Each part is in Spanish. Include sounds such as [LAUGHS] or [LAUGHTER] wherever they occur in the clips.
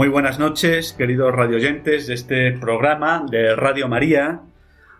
Muy buenas noches, queridos radioyentes de este programa de Radio María,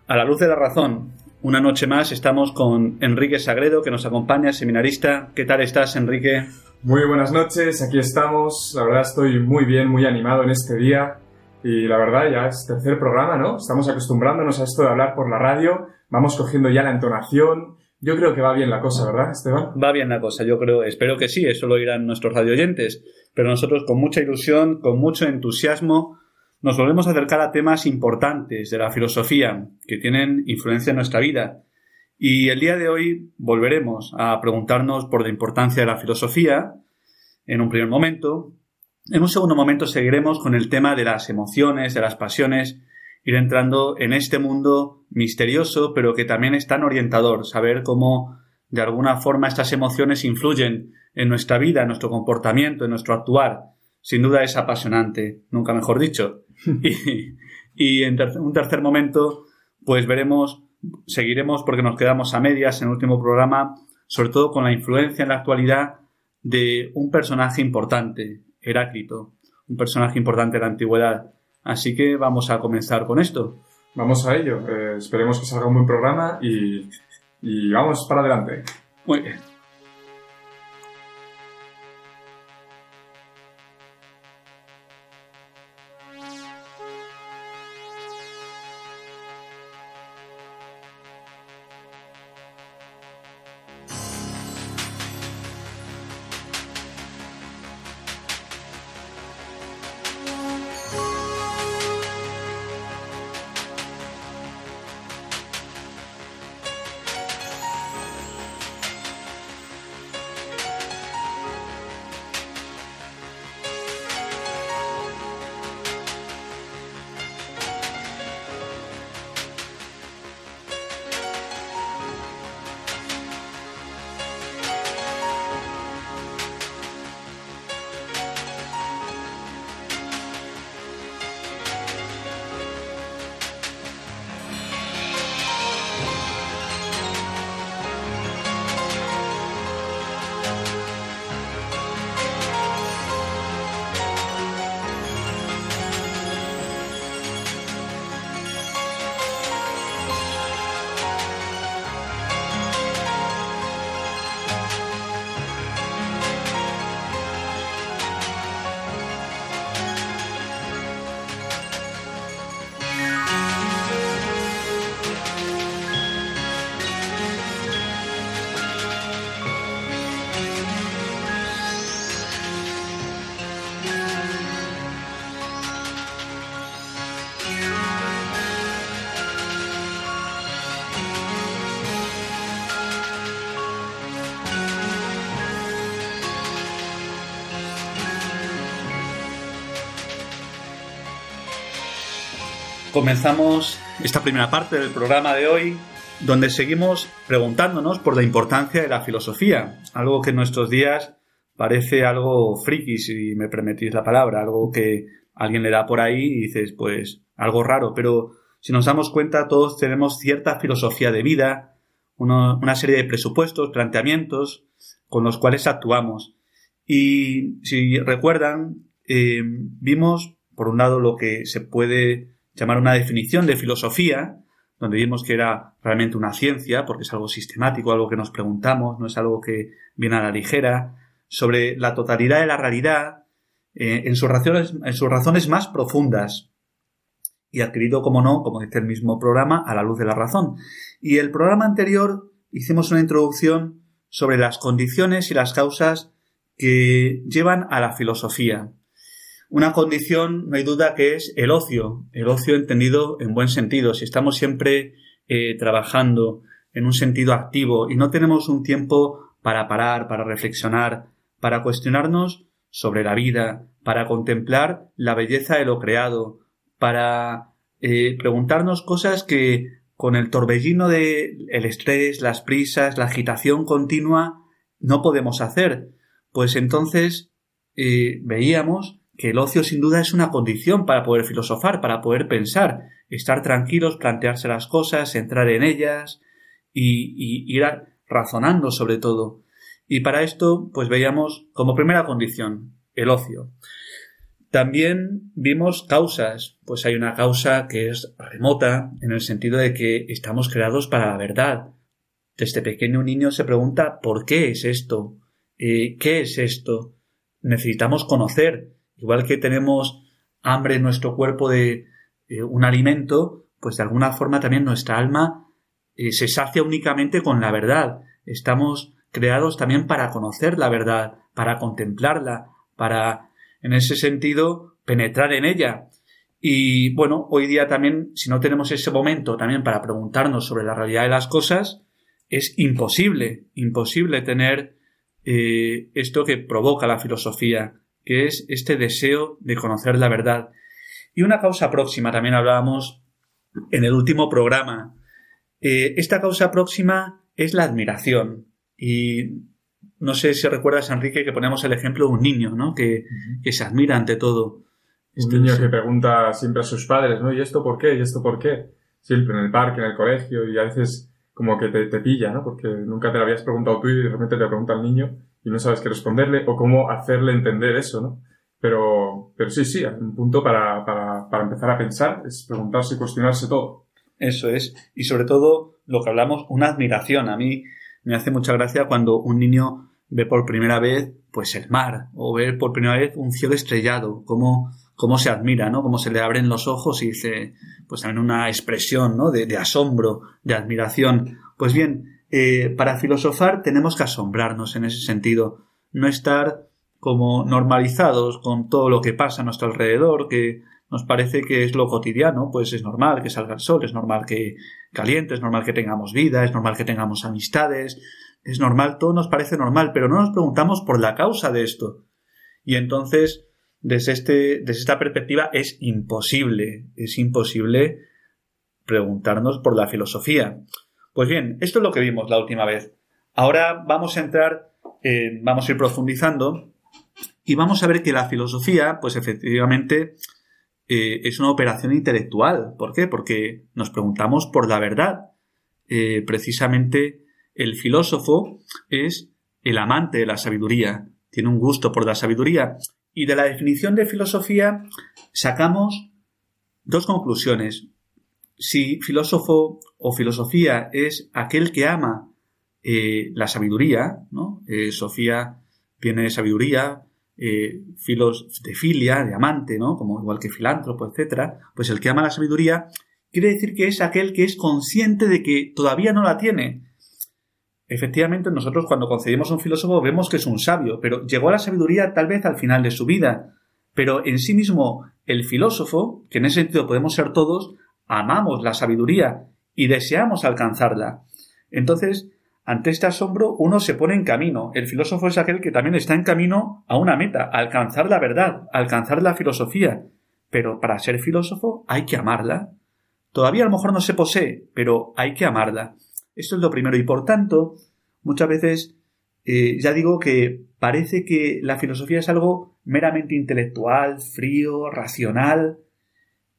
a la luz de la razón. Una noche más estamos con Enrique Sagredo, que nos acompaña, seminarista. ¿Qué tal estás, Enrique? Muy buenas noches, aquí estamos. La verdad estoy muy bien, muy animado en este día. Y la verdad ya es tercer programa, ¿no? Estamos acostumbrándonos a esto de hablar por la radio, vamos cogiendo ya la entonación. Yo creo que va bien la cosa, ¿verdad, Esteban? Va bien la cosa, yo creo, espero que sí, eso lo oirán nuestros radioyentes pero nosotros con mucha ilusión, con mucho entusiasmo, nos volvemos a acercar a temas importantes de la filosofía que tienen influencia en nuestra vida. Y el día de hoy volveremos a preguntarnos por la importancia de la filosofía, en un primer momento. En un segundo momento seguiremos con el tema de las emociones, de las pasiones, ir entrando en este mundo misterioso, pero que también es tan orientador, saber cómo de alguna forma estas emociones influyen en nuestra vida, en nuestro comportamiento, en nuestro actuar. Sin duda es apasionante, nunca mejor dicho. [LAUGHS] y, en un tercer momento, pues veremos, seguiremos porque nos quedamos a medias en el último programa, sobre todo con la influencia en la actualidad de un personaje importante, Heráclito, un personaje importante de la antigüedad. Así que vamos a comenzar con esto. Vamos a ello. Eh, esperemos que salga un buen programa y, y vamos para adelante. Muy bien. Comenzamos esta primera parte del programa de hoy donde seguimos preguntándonos por la importancia de la filosofía, algo que en nuestros días parece algo friki, si me permitís la palabra, algo que alguien le da por ahí y dices, pues algo raro, pero si nos damos cuenta todos tenemos cierta filosofía de vida, una serie de presupuestos, planteamientos con los cuales actuamos. Y si recuerdan, eh, vimos, por un lado, lo que se puede llamar una definición de filosofía, donde vimos que era realmente una ciencia, porque es algo sistemático, algo que nos preguntamos, no es algo que viene a la ligera, sobre la totalidad de la realidad eh, en, sus razones, en sus razones más profundas y adquirido, como no, como dice el mismo programa, a la luz de la razón. Y el programa anterior hicimos una introducción sobre las condiciones y las causas que llevan a la filosofía. Una condición, no hay duda, que es el ocio, el ocio entendido en buen sentido. Si estamos siempre eh, trabajando en un sentido activo y no tenemos un tiempo para parar, para reflexionar, para cuestionarnos sobre la vida, para contemplar la belleza de lo creado, para eh, preguntarnos cosas que con el torbellino de el estrés, las prisas, la agitación continua, no podemos hacer. Pues entonces eh, veíamos que el ocio sin duda es una condición para poder filosofar, para poder pensar, estar tranquilos, plantearse las cosas, entrar en ellas y, ir razonando sobre todo. Y para esto, pues veíamos como primera condición el ocio. También vimos causas, pues hay una causa que es remota en el sentido de que estamos creados para la verdad. Desde pequeño un niño se pregunta ¿por qué es esto? Eh, ¿Qué es esto? Necesitamos conocer. Igual que tenemos hambre en nuestro cuerpo de eh, un alimento, pues de alguna forma también nuestra alma eh, se sacia únicamente con la verdad. Estamos creados también para conocer la verdad, para contemplarla, para en ese sentido, penetrar en ella. Y bueno, hoy día también, si no tenemos ese momento también para preguntarnos sobre la realidad de las cosas, es imposible, imposible tener eh, esto que provoca la filosofía, que es este deseo de conocer la verdad. Y una causa próxima, también hablábamos en el último programa. Eh, esta causa próxima es la admiración. Y no sé si recuerdas, Enrique, que ponemos el ejemplo de un niño, ¿no? Que, se admira ante todo. Un este niño que pregunta siempre a sus padres, ¿no? ¿Y esto por qué? ¿Y esto por qué? Siempre en el parque, en el colegio, y a veces como que te, pilla, ¿no? Porque nunca te lo habías preguntado tú y de repente te pregunta el niño y no sabes qué responderle o cómo hacerle entender eso, ¿no? Pero, pero sí, sí, un punto para, para, para empezar a pensar es preguntarse y cuestionarse todo. Eso es. Y sobre todo, lo que hablamos, una admiración. A mí me hace mucha gracia cuando un niño ve por primera vez pues el mar o ver por primera vez un cielo estrellado, cómo, cómo se admira, ¿no? Cómo se le abren los ojos y dice, pues también una expresión, ¿no? De, asombro, de admiración. Pues bien, eh, para filosofar tenemos que asombrarnos en ese sentido, no estar como normalizados con todo lo que pasa a nuestro alrededor, que nos parece que es lo cotidiano, pues es normal que salga el sol, es normal que caliente, es normal que tengamos vida, es normal que tengamos amistades, es normal, todo nos parece normal, pero no nos preguntamos por la causa de esto. Y entonces, desde, este, desde esta perspectiva, es imposible, es imposible preguntarnos por la filosofía. Pues bien, esto es lo que vimos la última vez. Ahora vamos a entrar, vamos a ir profundizando y vamos a ver que la filosofía, pues efectivamente, eh, es una operación intelectual. ¿Por qué? Porque nos preguntamos por la verdad. Eh, precisamente el filósofo es el amante de la sabiduría, tiene un gusto por la sabiduría. Y de la definición de filosofía sacamos dos conclusiones. Si filósofo o filosofía es aquel que ama eh, la sabiduría, ¿no? Eh, Sofía viene de sabiduría, eh, filos de filia, de amante, ¿no? Como igual que filántropo, etcétera. Pues el que ama la sabiduría quiere decir que es aquel que es consciente de que todavía no la tiene, Efectivamente, nosotros cuando concedimos a un filósofo vemos que es un sabio, pero llegó a la sabiduría tal vez al final de su vida. Pero en sí mismo, el filósofo, que en ese sentido podemos ser todos, amamos la sabiduría y deseamos alcanzarla. Entonces, ante este asombro, uno se pone en camino. El filósofo es aquel que también está en camino a una meta, alcanzar la verdad, alcanzar la filosofía. Pero para ser filósofo hay que amarla. Todavía a lo mejor no se posee, pero hay que amarla. Esto es lo primero y por tanto, muchas veces eh, ya digo que parece que la filosofía es algo meramente intelectual, frío, racional,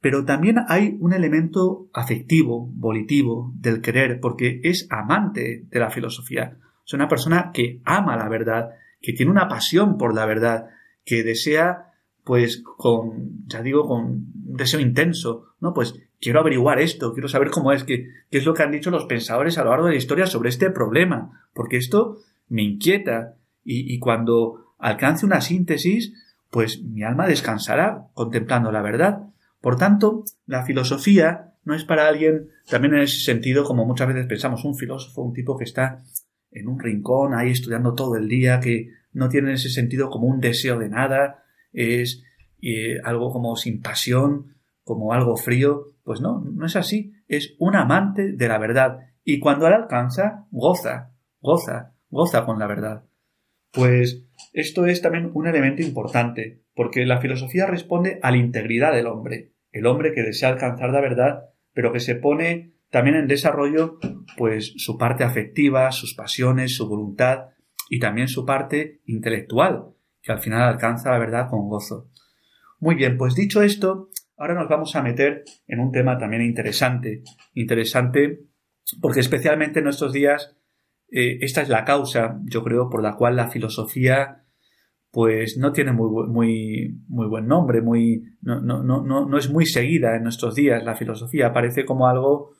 pero también hay un elemento afectivo, volitivo, del querer, porque es amante de la filosofía. Es una persona que ama la verdad, que tiene una pasión por la verdad, que desea, pues, con, ya digo, con un deseo intenso, ¿no? Pues quiero averiguar esto, quiero saber cómo es, qué, qué es lo que han dicho los pensadores a lo largo de la historia sobre este problema, porque esto me inquieta y, y cuando alcance una síntesis, pues mi alma descansará contemplando la verdad. Por tanto, la filosofía no es para alguien, también en ese sentido, como muchas veces pensamos, un filósofo, un tipo que está en un rincón ahí estudiando todo el día, que no tiene en ese sentido como un deseo de nada, es eh, algo como sin pasión, como algo frío, pues no, no es así. Es un amante de la verdad. Y cuando la alcanza, goza, goza, goza con la verdad. Pues esto es también un elemento importante, porque la filosofía responde a la integridad del hombre. El hombre que desea alcanzar la verdad, pero que se pone también en desarrollo pues su parte afectiva, sus pasiones, su voluntad y también su parte intelectual, que al final alcanza la verdad con gozo. Muy bien, pues dicho esto, ahora nos vamos a meter en un tema también interesante, interesante porque especialmente en nuestros días eh, esta es la causa, yo creo, por la cual la filosofía pues no tiene muy, muy, muy buen nombre, muy, no, no, no, no es muy seguida en nuestros días la filosofía, parece como algo,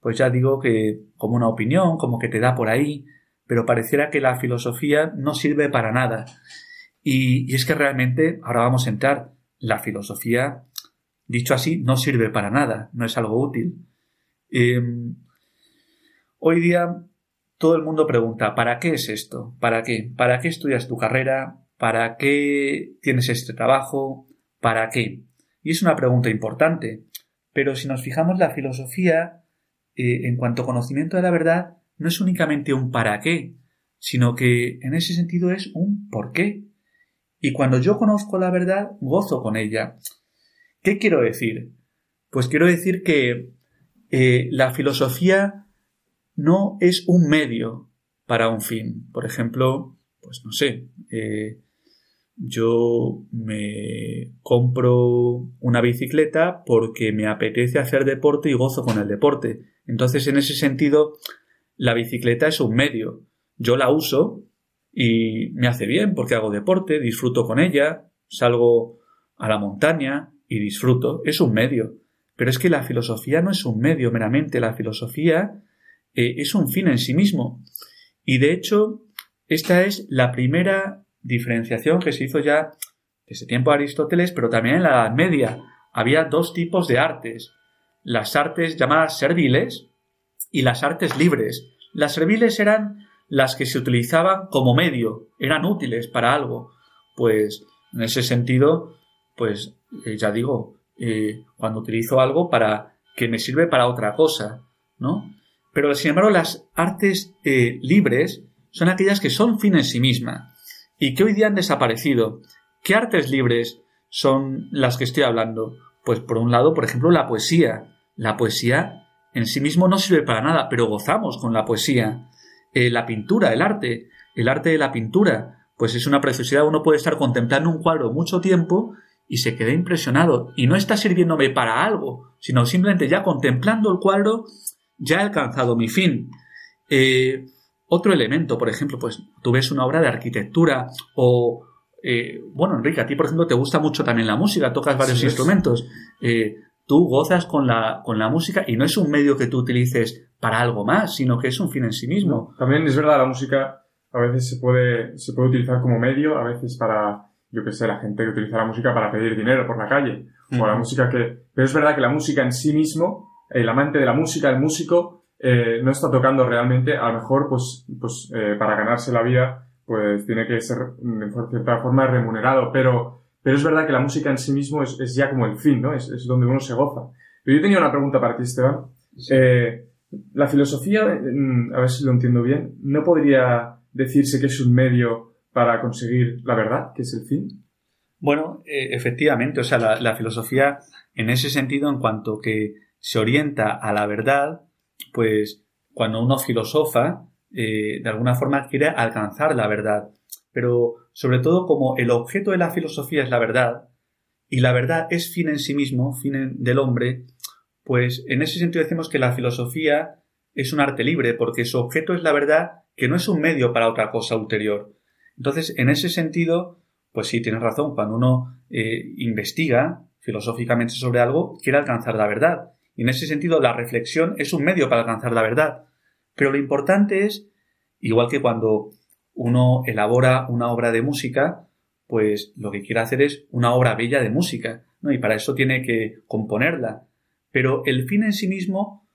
pues ya digo que como una opinión, como que te da por ahí, pero pareciera que la filosofía no sirve para nada. Y, es que realmente, ahora vamos a entrar, la filosofía, dicho así, no sirve para nada, no es algo útil. Em, hoy día todo el mundo pregunta, ¿para qué es esto? ¿Para qué? ¿Para qué estudias tu carrera? ¿Para qué tienes este trabajo? ¿Para qué? Y es una pregunta importante. Pero si nos fijamos, la filosofía, eh, en cuanto a conocimiento de la verdad, no es únicamente un para qué, sino que en ese sentido es un por qué. Y cuando yo conozco la verdad, gozo con ella. ¿Qué quiero decir? Pues quiero decir que eh, la filosofía no es un medio para un fin. Por ejemplo, pues no sé, eh, yo me compro una bicicleta porque me apetece hacer deporte y gozo con el deporte. Entonces, en ese sentido, la bicicleta es un medio. Yo la uso y me hace bien porque hago deporte, disfruto con ella, salgo a la montaña y disfruto. Es un medio. Pero es que la filosofía no es un medio meramente. La filosofía eh, es un fin en sí mismo. Y de hecho, esta es la primera diferenciación que se hizo ya desde tiempo de Aristóteles, pero también en la Edad Media. Había dos tipos de artes. Las artes llamadas serviles y las artes libres. Las serviles eran las que se utilizaban como medio, eran útiles para algo. Pues en ese sentido, pues eh, ya digo, eh, cuando utilizo algo para que me sirve para otra cosa, ¿no? Pero sin embargo, las artes eh, libres son aquellas que son fin en sí misma y que hoy día han desaparecido. ¿Qué artes libres son las que estoy hablando? Pues por un lado, por ejemplo, la poesía. La poesía en sí mismo no sirve para nada, pero gozamos con la poesía. Eh, la pintura, el arte, el arte de la pintura, pues es una preciosidad. Uno puede estar contemplando un cuadro mucho tiempo y se queda impresionado. Y no está sirviéndome para algo, sino simplemente ya contemplando el cuadro ya he alcanzado mi fin. Eh, otro elemento, por ejemplo, pues tú ves una obra de arquitectura o, eh, bueno, Enrique, a ti, por ejemplo, te gusta mucho también la música, tocas varios instrumentos. Eh, tú gozas con la, con la música y no es un medio que tú utilices para algo más, sino que es un fin en sí mismo. también es verdad, la música a veces se puede, se puede utilizar como medio, a veces para, yo que sé, la gente que utiliza la música para pedir dinero por la calle, o la música que, pero es verdad que la música en sí mismo, el amante de la música, el músico, eh, no está tocando realmente, a lo mejor, pues, pues eh, para ganarse la vida, pues tiene que ser de cierta forma remunerado, pero, pero es verdad que la música en sí mismo es, es ya como el fin, ¿no? Es, es, donde uno se goza. Pero yo tenía una pregunta para ti, Esteban. Eh, la filosofía, mm, a ver si lo entiendo bien, ¿no podría decirse que es un medio para conseguir la verdad, que es el fin? Bueno, eh, efectivamente, o sea, la, la filosofía en ese sentido, en cuanto que se orienta a la verdad, pues cuando uno filosofa, eh, de alguna forma quiere alcanzar la verdad. Pero sobre todo como el objeto de la filosofía es la verdad, y la verdad es fin en sí mismo, fin del hombre, pues en ese sentido decimos que la filosofía es un arte libre, porque su objeto es la verdad, que no es un medio para otra cosa ulterior. Entonces, en ese sentido, pues sí, tienes razón, cuando uno eh, investiga filosóficamente sobre algo, quiere alcanzar la verdad. Y en ese sentido, la reflexión es un medio para alcanzar la verdad. Pero lo importante es, igual que cuando uno elabora una obra de música, pues lo que quiere hacer es una obra bella de música, ¿no? Y para eso tiene que componerla. Pero el fin en sí mismo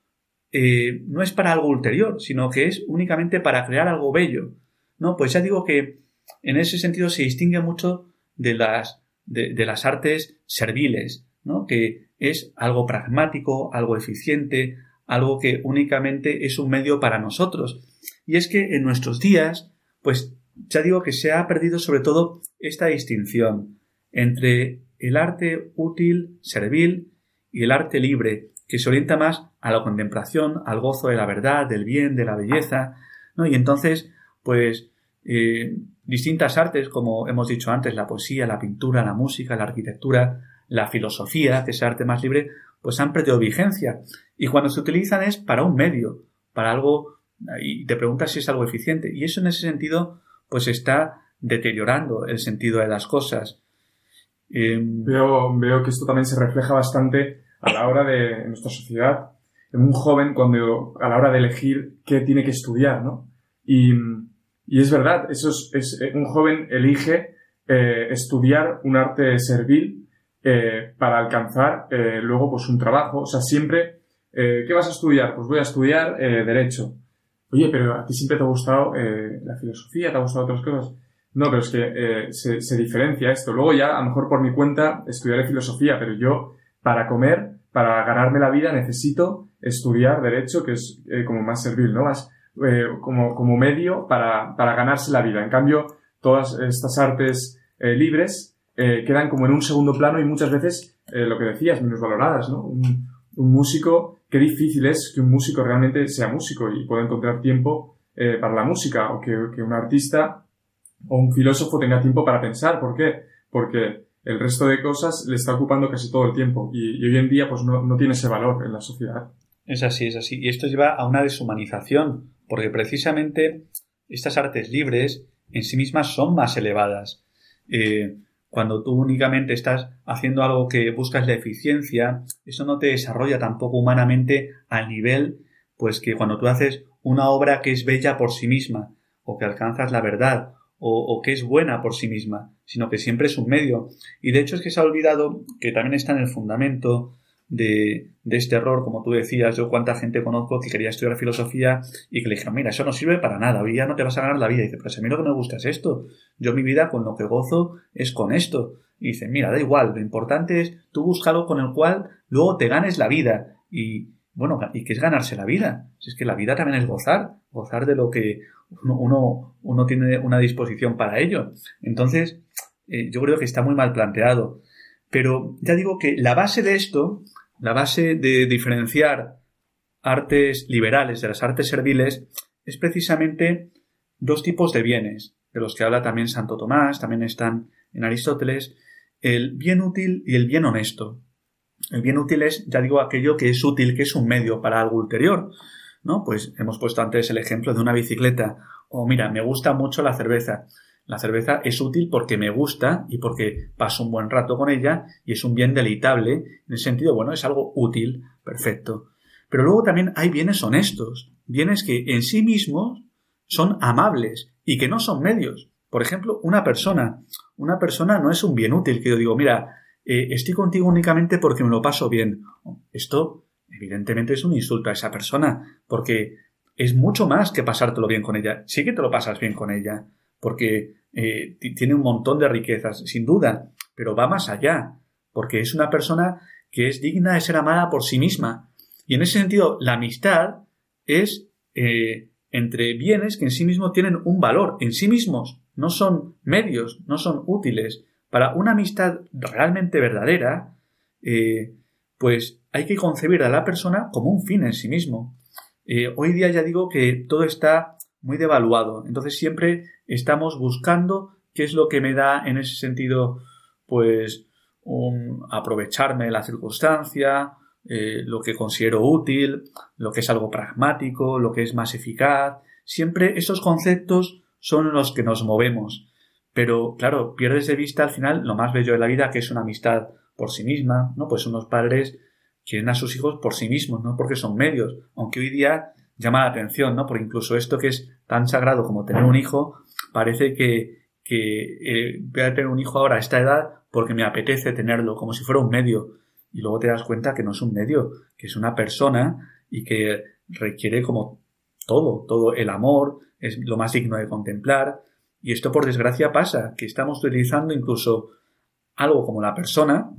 eh, no es para algo ulterior, sino que es únicamente para crear algo bello. ¿No? Pues ya digo que en ese sentido se distingue mucho de las, de, de las artes serviles, ¿no? Que es algo pragmático, algo eficiente, algo que únicamente es un medio para nosotros. Y es que en nuestros días, pues ya digo que se ha perdido sobre todo esta distinción entre el arte útil, servil, y el arte libre, que se orienta más a la contemplación, al gozo de la verdad, del bien, de la belleza, ¿no? Y entonces, pues, eh, distintas artes, como hemos dicho antes, la poesía, la pintura, la música, la arquitectura, la filosofía, que es arte más libre, pues han perdido vigencia. Y cuando se utilizan es para un medio, para algo, y te preguntas si es algo eficiente. Y eso en ese sentido, pues está deteriorando el sentido de las cosas. Em, veo, veo que esto también se refleja bastante a la hora de nuestra sociedad, en un joven cuando a la hora de elegir qué tiene que estudiar, ¿no? Y, y es verdad, eso es, eh, un joven elige eh, estudiar un arte servil eh, para alcanzar eh, luego pues un trabajo. O sea, siempre, eh, ¿qué vas a estudiar? Pues voy a estudiar eh, derecho. Oye, pero a ti siempre te ha gustado eh, la filosofía, te ha gustado otras cosas. No, pero es que eh, se, se diferencia esto. Luego ya, a lo mejor por mi cuenta, estudiaré filosofía, pero yo, para comer, para ganarme la vida, necesito estudiar derecho, que es como más servil, ¿no? Más como, como medio para, para ganarse la vida. En cambio, todas estas artes libres eh, quedan como en un segundo plano y muchas veces, eh, lo que decías, menos valoradas, ¿no? Un, músico, qué difícil es que un músico realmente sea músico y pueda encontrar tiempo eh, para la música o que, un artista o un filósofo tenga tiempo para pensar. ¿Por qué? Porque el resto de cosas le está ocupando casi todo el tiempo y, hoy en día pues no, no, tiene ese valor en la sociedad. Es así, es así. Y esto lleva a una deshumanización, porque precisamente estas artes libres en sí mismas son más elevadas. Cuando tú únicamente estás haciendo algo que buscas la eficiencia, eso no te desarrolla tampoco humanamente al nivel, pues que cuando tú haces una obra que es bella por sí misma, o que alcanzas la verdad, o, o, que es buena por sí misma, sino que siempre es un medio. Y de hecho es que se ha olvidado que también está en el fundamento de, este error, como tú decías, yo cuánta gente conozco que quería estudiar filosofía y que le dijeron, mira, eso no sirve para nada, hoy ya no te vas a ganar la vida. Y dice, pero si a mí lo que me gusta es esto, yo mi vida con lo que gozo es con esto. Y dice, mira, da igual, lo importante es tú busca algo con el cual luego te ganes la vida. Y bueno, ¿y qué es ganarse la vida? Si es que la vida también es gozar, gozar de lo que uno, uno, uno tiene una disposición para ello. Entonces, eh, yo creo que está muy mal planteado. Pero ya digo que la base de esto, la base de diferenciar artes liberales de las artes serviles, es precisamente dos tipos de bienes, de los que habla también Santo Tomás, también están en Aristóteles, el bien útil y el bien honesto. El bien útil es, ya digo, aquello que es útil, que es un medio para algo ulterior. ¿No? Pues hemos puesto antes el ejemplo de una bicicleta. O mira, me gusta mucho la cerveza. La cerveza es útil porque me gusta y porque paso un buen rato con ella y es un bien deleitable. En el sentido, bueno, es algo útil, perfecto. Pero luego también hay bienes honestos, bienes que en sí mismos son amables y que no son medios. Por ejemplo, una persona. Una persona no es un bien útil que yo digo, mira, eh, estoy contigo únicamente porque me lo paso bien. Esto evidentemente es un insulto a esa persona, porque es mucho más que pasártelo bien con ella. Sí que te lo pasas bien con ella, porque eh, tiene un montón de riquezas, sin duda, pero va más allá, porque es una persona que es digna de ser amada por sí misma. Y en ese sentido, la amistad es eh, entre bienes que en sí mismos tienen un valor, en sí mismos, no son medios, no son útiles. Para una amistad realmente verdadera, eh, pues hay que concebir a la persona como un fin en sí mismo. Hoy día ya digo que todo está muy devaluado, entonces siempre estamos buscando qué es lo que me da en ese sentido, pues, un aprovecharme de la circunstancia, eh, lo que considero útil, lo que es algo pragmático, lo que es más eficaz. Siempre esos conceptos son los que nos movemos. Pero, claro, pierdes de vista al final lo más bello de la vida, que es una amistad por sí misma, ¿no? Pues unos padres quieren a sus hijos por sí mismos, no porque son medios, aunque hoy día llama la atención, ¿no? Porque incluso esto que es tan sagrado como tener un hijo, parece que, que eh, voy a tener un hijo ahora a esta edad porque me apetece tenerlo, como si fuera un medio. Y luego te das cuenta que no es un medio, que es una persona y que requiere como todo, todo el amor, es lo más digno de contemplar. Y esto por desgracia pasa, que estamos utilizando incluso algo como la persona,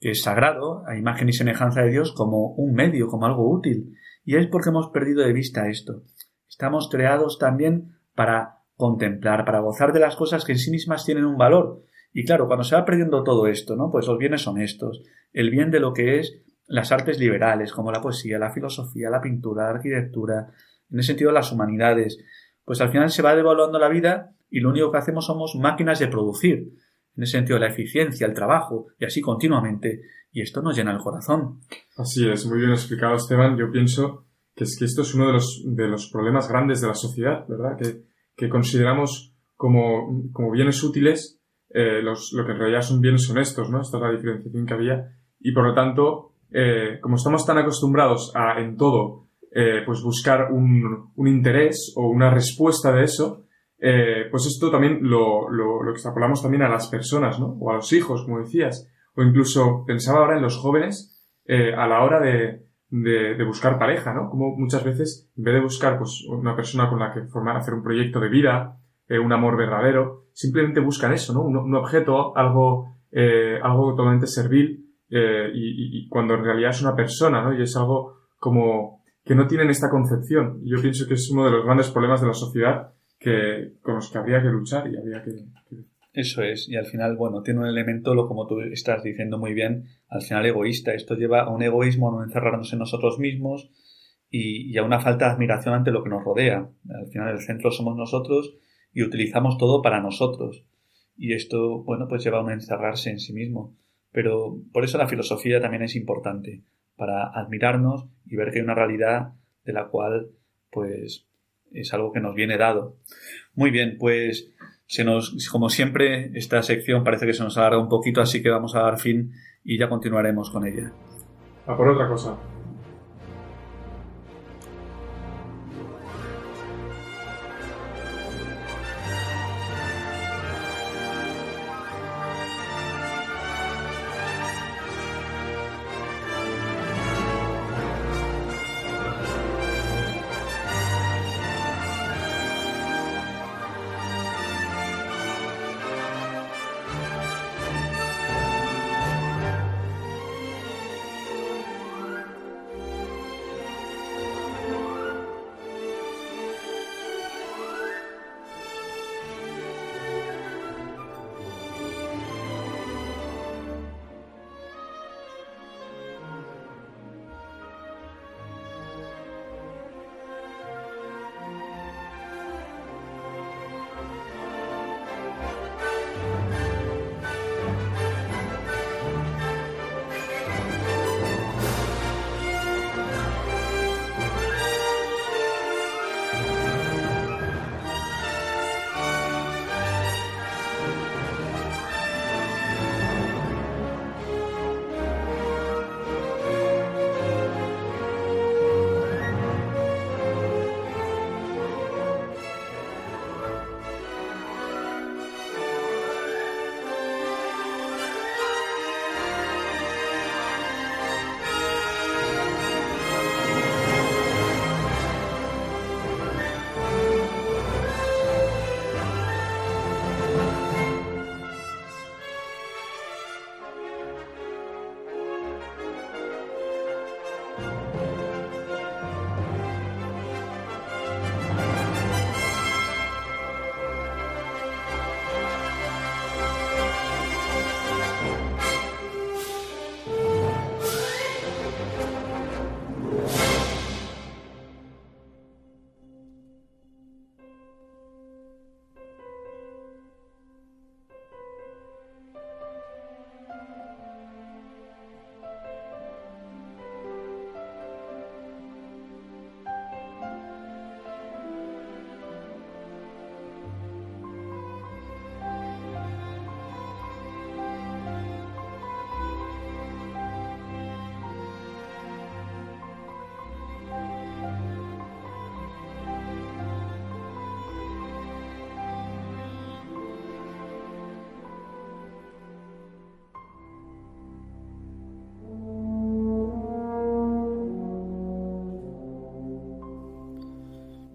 que es sagrado, a imagen y semejanza de Dios, como un medio, como algo útil. Y es porque hemos perdido de vista esto. Estamos creados también para contemplar, para gozar de las cosas que en sí mismas tienen un valor. Y claro, cuando se va perdiendo todo esto, ¿no? Pues los bienes honestos, el bien de lo que es las artes liberales, como la poesía, la filosofía, la pintura, la arquitectura, en ese sentido las humanidades, pues al final se va devaluando la vida y lo único que hacemos somos máquinas de producir, en ese sentido la eficiencia, el trabajo, y así continuamente, y esto nos llena el corazón. Así es, muy bien explicado Esteban, yo pienso que es que esto es uno de los, de los problemas grandes de la sociedad, ¿verdad? Que, que consideramos como, como bienes útiles eh, los, lo que en realidad son bienes honestos, ¿no? Esta es la diferenciación que había. Y por lo tanto, eh, como estamos tan acostumbrados a en todo eh, pues buscar un, un, interés o una respuesta de eso, eh, pues esto también lo, lo, lo, extrapolamos también a las personas, ¿no? O a los hijos, como decías. O incluso pensaba ahora en los jóvenes eh, a la hora de, de, de, buscar pareja, ¿no? Como muchas veces, en vez de buscar pues una persona con la que formar, hacer un proyecto de vida, eh, un amor verdadero, simplemente buscan eso, ¿no? Un, objeto, algo, eh, algo totalmente servil, eh, y, y, cuando en realidad es una persona, ¿no? Y es algo como que no tienen esta concepción. Yo pienso que es uno de los grandes problemas de la sociedad que, con los que habría que luchar y habría que, que... Eso es, y al final, bueno, tiene un elemento, lo como tú estás diciendo muy bien, al final egoísta. Esto lleva a un egoísmo, a no encerrarnos en nosotros mismos y, y a una falta de admiración ante lo que nos rodea. Al final el centro somos nosotros y utilizamos todo para nosotros. Y esto, bueno, pues lleva a un encerrarse en sí mismo. Pero por eso la filosofía también es importante, para admirarnos y ver que hay una realidad de la cual, pues, es algo que nos viene dado. Muy bien, pues, se nos, como siempre, esta sección parece que se nos alarga un poquito, así que vamos a dar fin y ya continuaremos con ella. A por otra cosa.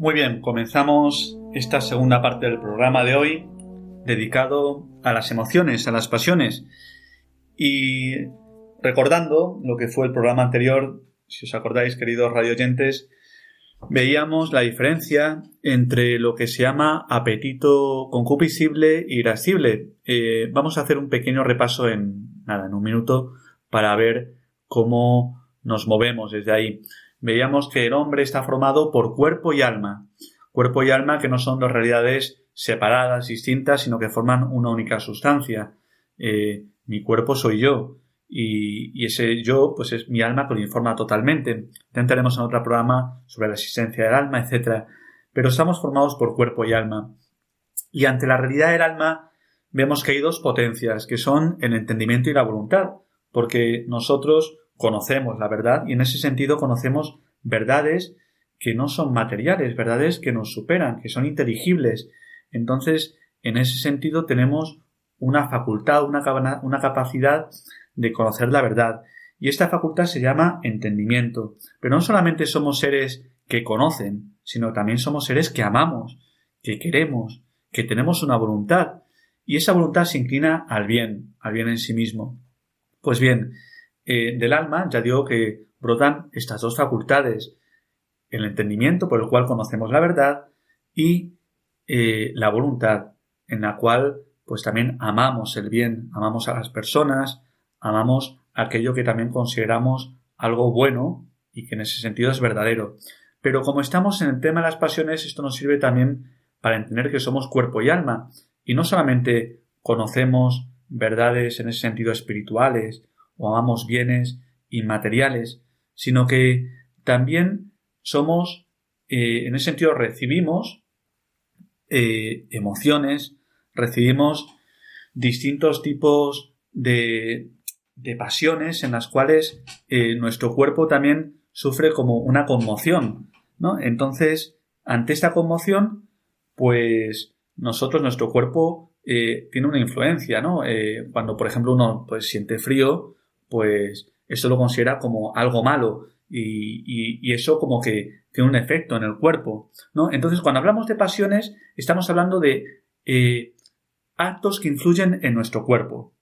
Muy bien, comenzamos esta segunda parte del programa de hoy dedicado a las emociones, a las pasiones. Y recordando lo que fue el programa anterior, si os acordáis, queridos radioyentes, veíamos la diferencia entre lo que se llama apetito concupiscible y irascible. Eh, vamos a hacer un pequeño repaso en nada, en un minuto, para ver cómo nos movemos desde ahí. Veíamos que el hombre está formado por cuerpo y alma. Cuerpo y alma que no son dos realidades separadas, distintas, sino que forman una única sustancia. Eh, mi cuerpo soy yo. Y, ese yo, pues es mi alma que lo informa totalmente. Intentaremos en otro programa sobre la existencia del alma, etc. Pero estamos formados por cuerpo y alma. Y ante la realidad del alma, vemos que hay dos potencias, que son el entendimiento y la voluntad, porque nosotros conocemos la verdad y en ese sentido conocemos verdades que no son materiales, verdades que nos superan, que son inteligibles. Entonces, en ese sentido tenemos una facultad, una, capacidad de conocer la verdad. Y esta facultad se llama entendimiento. Pero no solamente somos seres que conocen, sino también somos seres que amamos, que queremos, que tenemos una voluntad. Y esa voluntad se inclina al bien, al bien en sí mismo. Pues bien, eh, del alma ya digo que brotan estas dos facultades, el entendimiento por el cual conocemos la verdad y eh, la voluntad en la cual pues también amamos el bien, amamos a las personas, amamos aquello que también consideramos algo bueno y que en ese sentido es verdadero. Pero como estamos en el tema de las pasiones, esto nos sirve también para entender que somos cuerpo y alma y no solamente conocemos verdades en ese sentido espirituales o amamos bienes inmateriales, sino que también somos, eh, en ese sentido, recibimos eh, emociones, recibimos distintos tipos de, de pasiones en las cuales eh, nuestro cuerpo también sufre como una conmoción, ¿no? Entonces, ante esta conmoción, pues nosotros, nuestro cuerpo tiene una influencia, ¿no? cuando, por ejemplo, uno pues, siente frío, pues eso lo considera como algo malo y, eso como que tiene un efecto en el cuerpo, ¿no? Entonces, cuando hablamos de pasiones, estamos hablando de eh, actos que influyen en nuestro cuerpo.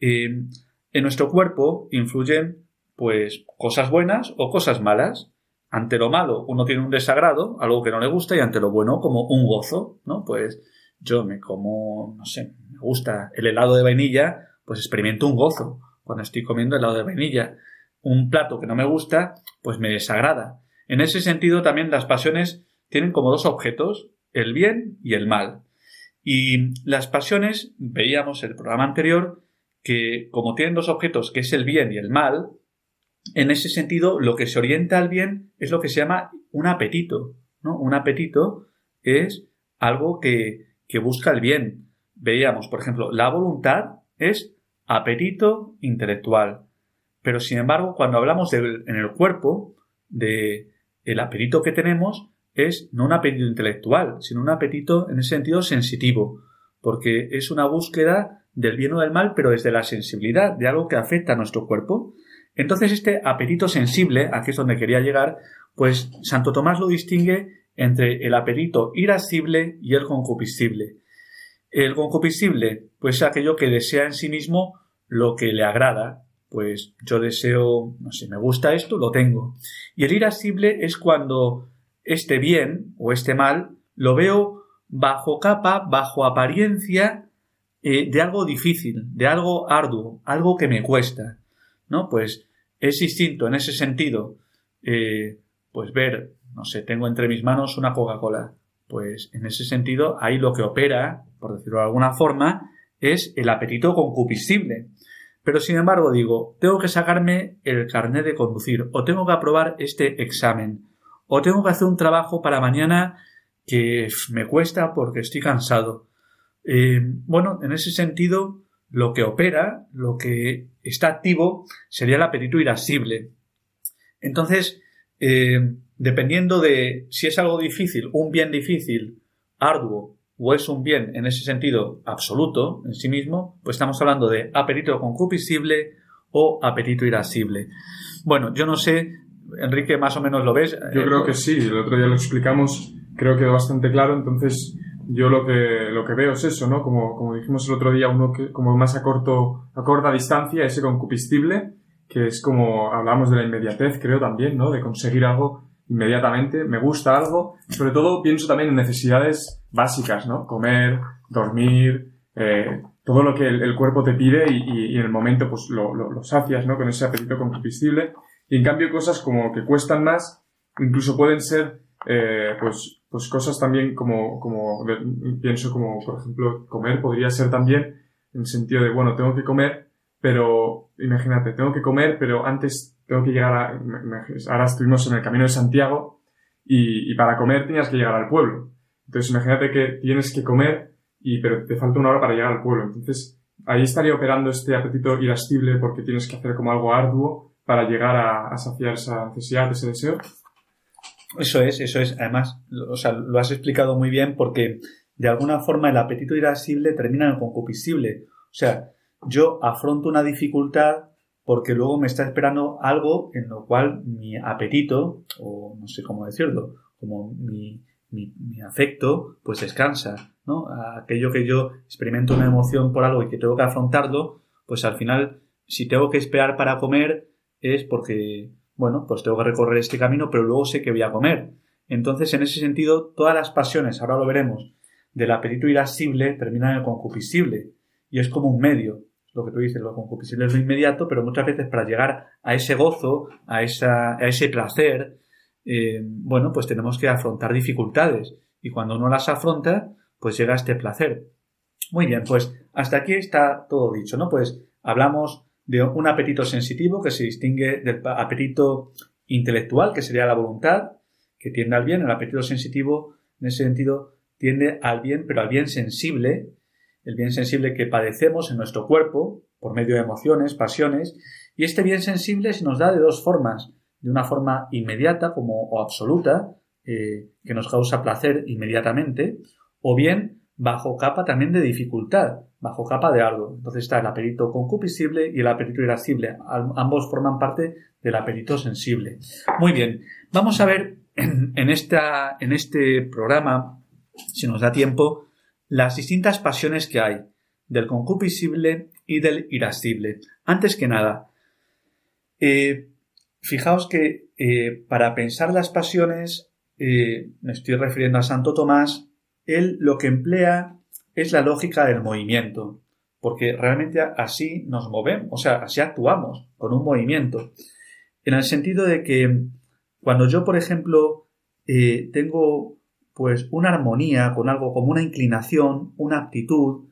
Eh, en nuestro cuerpo influyen, pues, cosas buenas o cosas malas. Ante lo malo, uno tiene un desagrado, algo que no le gusta, y ante lo bueno, como un gozo, ¿no? Pues yo me como, no sé, me gusta el helado de vainilla, pues experimento un gozo cuando estoy comiendo helado de vainilla. Un plato que no me gusta, pues me desagrada. En ese sentido, también las pasiones tienen como dos objetos, el bien y el mal. Y las pasiones, veíamos en el programa anterior, que como tienen dos objetos, que es el bien y el mal, en ese sentido, lo que se orienta al bien es lo que se llama un apetito. ¿no? Un apetito es algo que, que busca el bien. Veíamos, por ejemplo, la voluntad es apetito intelectual. Pero sin embargo, cuando hablamos de, en el cuerpo, de el apetito que tenemos es no un apetito intelectual, sino un apetito en ese sentido sensitivo, porque es una búsqueda del bien o del mal, pero desde la sensibilidad, de algo que afecta a nuestro cuerpo. Entonces, este apetito sensible, aquí es donde quería llegar, pues Santo Tomás lo distingue entre el apetito irascible y el concupiscible. El concupiscible, pues es aquello que desea en sí mismo lo que le agrada. Pues yo deseo, no sé, me gusta esto, lo tengo. Y el irascible es cuando este bien o este mal lo veo bajo capa, bajo apariencia eh, de algo difícil, de algo arduo, algo que me cuesta. ¿No? Pues es distinto en ese sentido. Eh, pues ver, no sé, tengo entre mis manos una Coca-Cola. Pues en ese sentido, ahí lo que opera por decirlo de alguna forma, es el apetito concupiscible. Pero sin embargo digo, tengo que sacarme el carnet de conducir, o tengo que aprobar este examen, o tengo que hacer un trabajo para mañana que me cuesta porque estoy cansado. Eh, bueno, en ese sentido, lo que opera, lo que está activo, sería el apetito irascible. Entonces, eh, dependiendo de si es algo difícil, un bien difícil, arduo, o es un bien en ese sentido absoluto en sí mismo, pues estamos hablando de apetito concupiscible o apetito irascible. Bueno, yo no sé, Enrique, más o menos lo ves. Yo creo que sí, el otro día lo explicamos, creo que quedó bastante claro, entonces yo lo que, lo que veo es eso, ¿no? Como, como dijimos el otro día, uno que, como más a corto, a corta distancia, ese concupiscible, que es como hablamos de la inmediatez, creo también, ¿no? De conseguir algo inmediatamente, me gusta algo, sobre todo pienso también en necesidades básicas, ¿no? Comer, dormir, eh, todo lo que el, cuerpo te pide y, en el momento pues lo, lo, sacias, ¿no? Con ese apetito concupiscible. Y en cambio cosas como que cuestan más, incluso pueden ser, eh, pues, pues cosas también como, como, pienso como, por ejemplo, comer podría ser también en el sentido de, bueno, tengo que comer, pero imagínate, tengo que comer, pero antes tengo que llegar a, ahora estuvimos en el camino de Santiago y, y para comer tenías que llegar al pueblo. Entonces imagínate que tienes que comer y, pero te falta una hora para llegar al pueblo. Entonces ahí estaría operando este apetito irascible porque tienes que hacer como algo arduo para llegar a, a saciar esa necesidad, ese deseo. Eso es, eso es. Además, o sea, lo has explicado muy bien porque de alguna forma el apetito irascible termina en el concupiscible. O sea, yo afronto una dificultad porque luego me está esperando algo en lo cual mi apetito, o no sé cómo decirlo, como mi, mi, afecto, pues descansa, ¿no? Aquello que yo experimento una emoción por algo y que tengo que afrontarlo, pues al final, si tengo que esperar para comer, es porque, bueno, pues tengo que recorrer este camino, pero luego sé que voy a comer. Entonces, en ese sentido, todas las pasiones, ahora lo veremos, del apetito irascible terminan en el concupiscible. Y es como un medio. Lo que tú dices, lo concupiscible es lo inmediato, pero muchas veces para llegar a ese gozo, a, esa, a ese placer, eh, bueno, pues tenemos que afrontar dificultades. Y cuando uno las afronta, pues llega este placer. Muy bien, pues hasta aquí está todo dicho, ¿no? Pues hablamos de un apetito sensitivo que se distingue del apetito intelectual, que sería la voluntad, que tiende al bien. El apetito sensitivo, en ese sentido, tiende al bien, pero al bien sensible, el bien sensible que padecemos en nuestro cuerpo por medio de emociones, pasiones, y este bien sensible se nos da de dos formas de una forma inmediata como, o absoluta, eh, que nos causa placer inmediatamente, o bien bajo capa también de dificultad, bajo capa de algo. Entonces está el apetito concupiscible y el apetito irascible. ambos forman parte del apetito sensible. Muy bien, vamos a ver en, este programa, si nos da tiempo, las distintas pasiones que hay del concupiscible y del irascible. Antes que nada, eh, Fijaos que eh, para pensar las pasiones, eh, me estoy refiriendo a Santo Tomás, él lo que emplea es la lógica del movimiento, porque realmente así nos movemos, o sea, así actuamos, con un movimiento. En el sentido de que cuando yo, por ejemplo, tengo pues una armonía con algo, como una inclinación, una aptitud,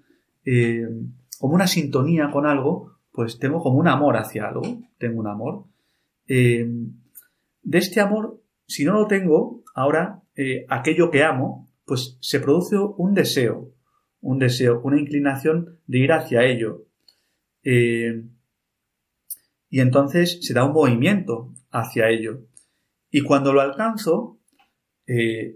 como una sintonía con algo, pues tengo como un amor hacia algo, tengo un amor. Eh, de este amor, si no lo tengo, ahora eh, aquello que amo, pues se produce un deseo, un deseo, una inclinación de ir hacia ello. Eh, y entonces se da un movimiento hacia ello. Y cuando lo alcanzo,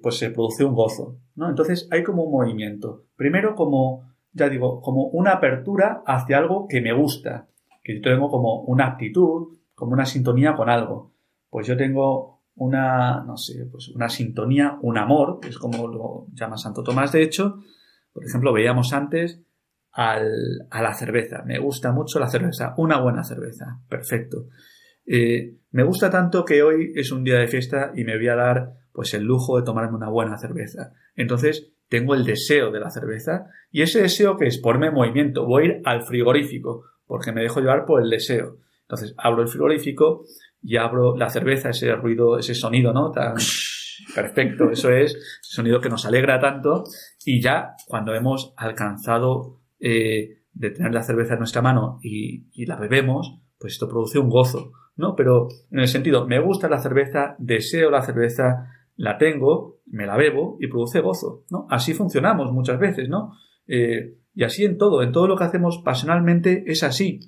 pues se produce un gozo. ¿no? Entonces hay como un movimiento. Primero como, ya digo, como una apertura hacia algo que me gusta, que yo tengo como una actitud, como una sintonía con algo. Pues yo tengo una, no sé, pues una sintonía, un amor, que es como lo llama Santo Tomás. De hecho, por ejemplo, veíamos antes al, a la cerveza. Me gusta mucho la cerveza, una buena cerveza, perfecto. Eh, me gusta tanto que hoy es un día de fiesta y me voy a dar pues el lujo de tomarme una buena cerveza. Entonces tengo el deseo de la cerveza y ese deseo que es ponerme en movimiento, voy a ir al frigorífico porque me dejo llevar por el deseo. Entonces abro el frigorífico y abro la cerveza, ese ruido, ese sonido, ¿no? Tan [LAUGHS] perfecto, eso es, ese sonido que nos alegra tanto. Y ya cuando hemos alcanzado eh, de tener la cerveza en nuestra mano y, y la bebemos, pues esto produce un gozo, ¿no? Pero en el sentido, me gusta la cerveza, deseo la cerveza, la tengo, me la bebo y produce gozo, ¿no? Así funcionamos muchas veces, ¿no? Eh, y así en todo, en todo lo que hacemos pasionalmente es así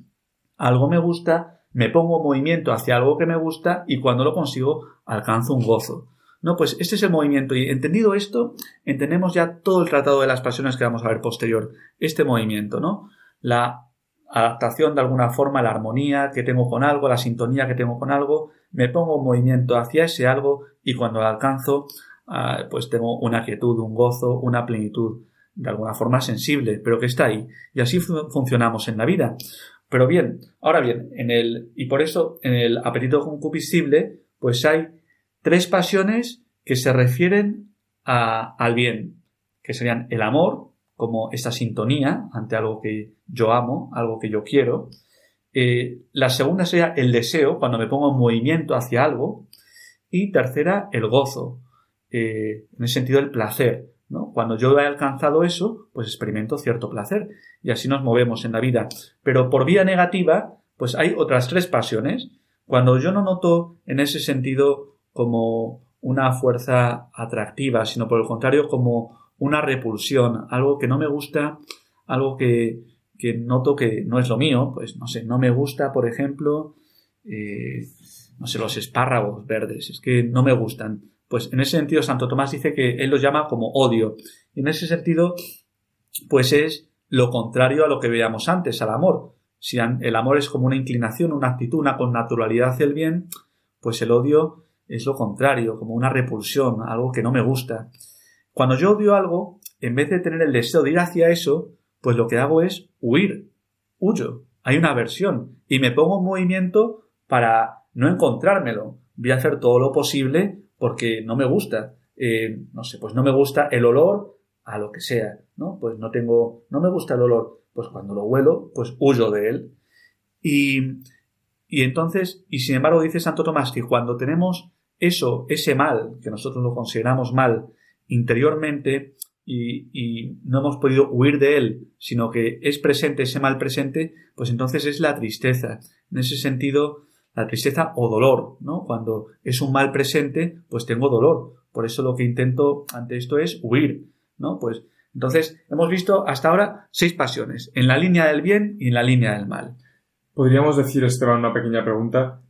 algo me gusta, me pongo en movimiento hacia algo que me gusta y cuando lo consigo alcanzo un gozo. No, pues este es el movimiento y entendido esto, entendemos ya todo el tratado de las pasiones que vamos a ver posterior. Este movimiento, ¿no? La adaptación de alguna forma, la armonía que tengo con algo, la sintonía que tengo con algo, me pongo en movimiento hacia ese algo y cuando lo alcanzo, ah, pues tengo una quietud, un gozo, una plenitud de alguna forma sensible, pero que está ahí. Y así funcionamos en la vida. Pero bien, ahora bien, en el, y por eso en el apetito concupiscible, pues hay tres pasiones que se refieren a, al bien, que serían el amor, como esta sintonía ante algo que yo amo, algo que yo quiero, Eh, la segunda sería el deseo, cuando me pongo en movimiento hacia algo. Y tercera, el gozo, eh, en el sentido del placer. ¿no? Cuando yo he alcanzado eso, pues experimento cierto placer. Y así nos movemos en la vida. Pero por vía negativa, pues hay otras tres pasiones. Cuando yo no noto en ese sentido como una fuerza atractiva, sino por el contrario como una repulsión, algo que no me gusta, algo que, que noto que no es lo mío, pues no sé, no me gusta, por ejemplo, eh, no sé, los espárragos verdes, es que no me gustan. Pues en ese sentido Santo Tomás dice que él los llama como odio. Y en ese sentido, pues es lo contrario a lo que veíamos antes, al amor. Si el amor es como una inclinación, una actitud, una connaturalidad hacia el bien, pues el odio es lo contrario, como una repulsión, algo que no me gusta. Cuando yo odio algo, en vez de tener el deseo de ir hacia eso, pues lo que hago es huir, huyo, hay una aversión y me pongo en movimiento para no encontrármelo. Voy a hacer todo lo posible porque no me gusta. Eh, no sé, pues no me gusta el olor a lo que sea, ¿no? Pues no tengo, no me gusta el olor. Pues cuando lo huelo, pues huyo de él. Y, y entonces, y sin embargo dice Santo Tomás que cuando tenemos eso, ese mal, que nosotros lo consideramos mal interiormente, y, no hemos podido huir de él, sino que es presente ese mal presente, pues entonces es la tristeza. En ese sentido, la tristeza o dolor, ¿no? Cuando es un mal presente, pues tengo dolor. Por eso lo que intento ante esto es huir, ¿no? Pues entonces hemos visto hasta ahora seis pasiones, en la línea del bien y en la línea del mal. Podríamos decir, Esteban, una pequeña pregunta,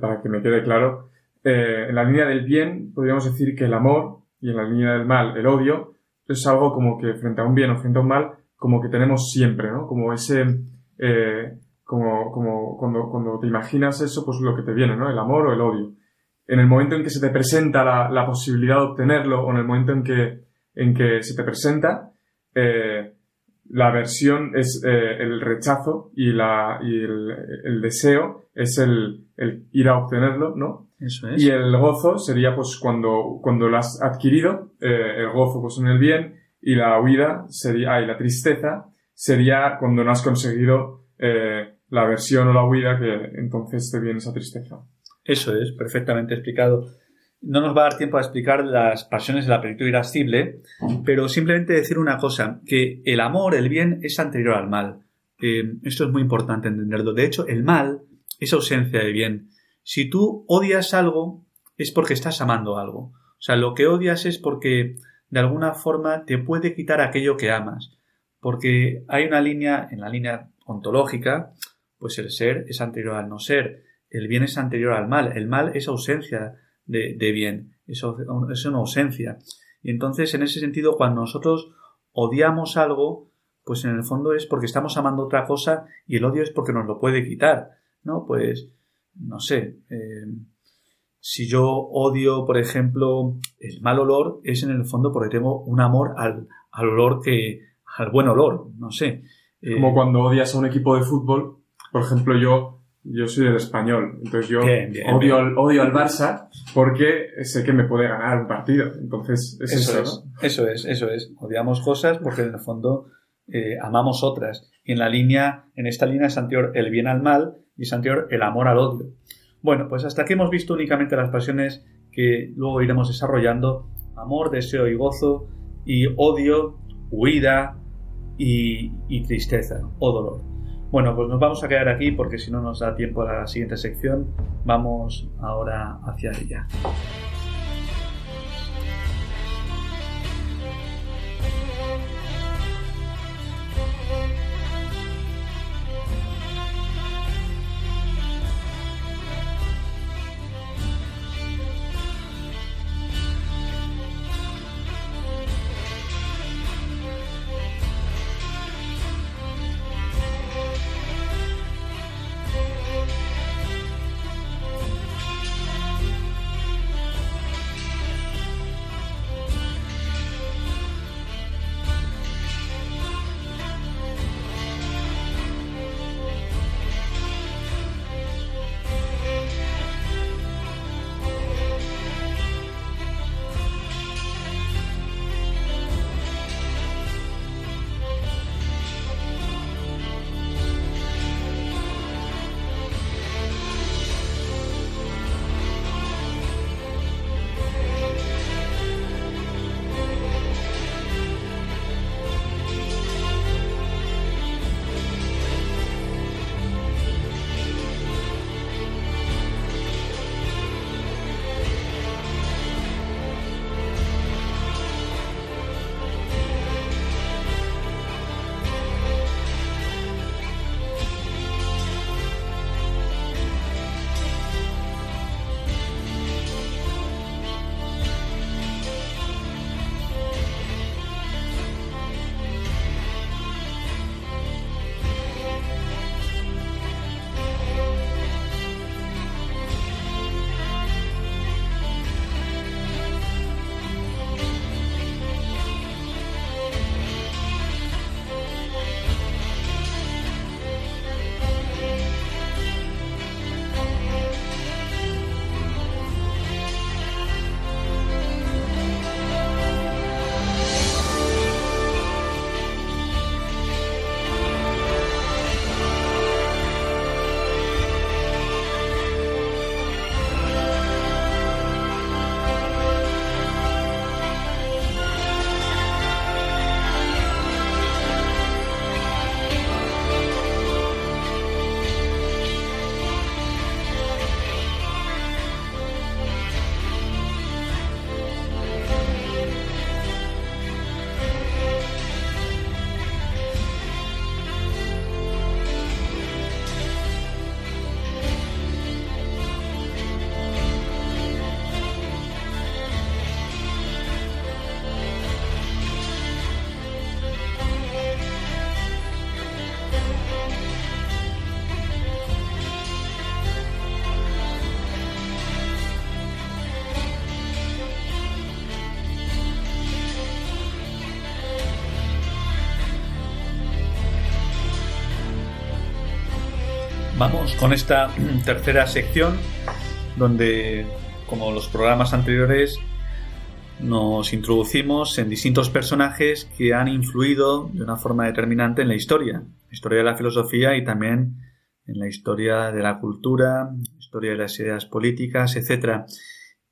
para que me quede claro. Eh, en la línea del bien podríamos decir que el amor y en la línea del mal el odio es algo como que frente a un bien o frente a un mal, como que tenemos siempre, ¿no? Como ese, eh, como, como cuando, cuando te imaginas eso, pues lo que te viene, ¿no? El amor o el odio. En el momento en que se te presenta la, la posibilidad de obtenerlo o en el momento en que, en que se te presenta, eh, la aversión es eh, el rechazo y, la, y el, el deseo es el, el, ir a obtenerlo, ¿no? Eso es. Y el gozo sería pues cuando, cuando lo has adquirido, eh, el gozo pues en el bien, y la huida sería, ah, y la tristeza sería cuando no has conseguido eh, la aversión o la huida, que entonces te viene esa tristeza. Eso es, perfectamente explicado. No nos va a dar tiempo a explicar las pasiones de la plenitud irascible, pero simplemente decir una cosa, que el amor, el bien, es anterior al mal. esto es muy importante entenderlo. De hecho, el mal es ausencia de bien. Si tú odias algo, es porque estás amando algo. O sea, lo que odias es porque de alguna forma te puede quitar aquello que amas. Porque hay una línea, en la línea ontológica, pues el ser es anterior al no ser, el bien es anterior al mal, el mal es ausencia de, bien, es, es una ausencia. Y entonces, en ese sentido, cuando nosotros odiamos algo, pues en el fondo es porque estamos amando otra cosa y el odio es porque nos lo puede quitar, ¿no? Pues no sé, eh, si yo odio, por ejemplo, el mal olor, es en el fondo porque tengo un amor al, olor que, al buen olor, no sé. Eh, Como cuando odias a un equipo de fútbol, por ejemplo, yo, yo soy del español, entonces yo odio, Al, odio al Barça porque sé que me puede ganar un partido, entonces es eso, es, eso es, eso es, odiamos cosas porque en el fondo eh, amamos otras. Y en la línea, en esta línea es anterior el bien al mal y es anterior el amor al odio. Bueno, pues hasta aquí hemos visto únicamente las pasiones que luego iremos desarrollando. Amor, deseo y gozo, y odio, huida y, y tristeza o dolor. Bueno, pues nos vamos a quedar aquí porque si no nos da tiempo a la siguiente sección. Vamos ahora hacia ella. Con esta [CLEARS THROAT] tercera sección donde, como los programas anteriores, nos introducimos en distintos personajes que han influido de una forma determinante en la historia, la historia de la filosofía y también en la historia de la cultura, historia de las ideas políticas, etc.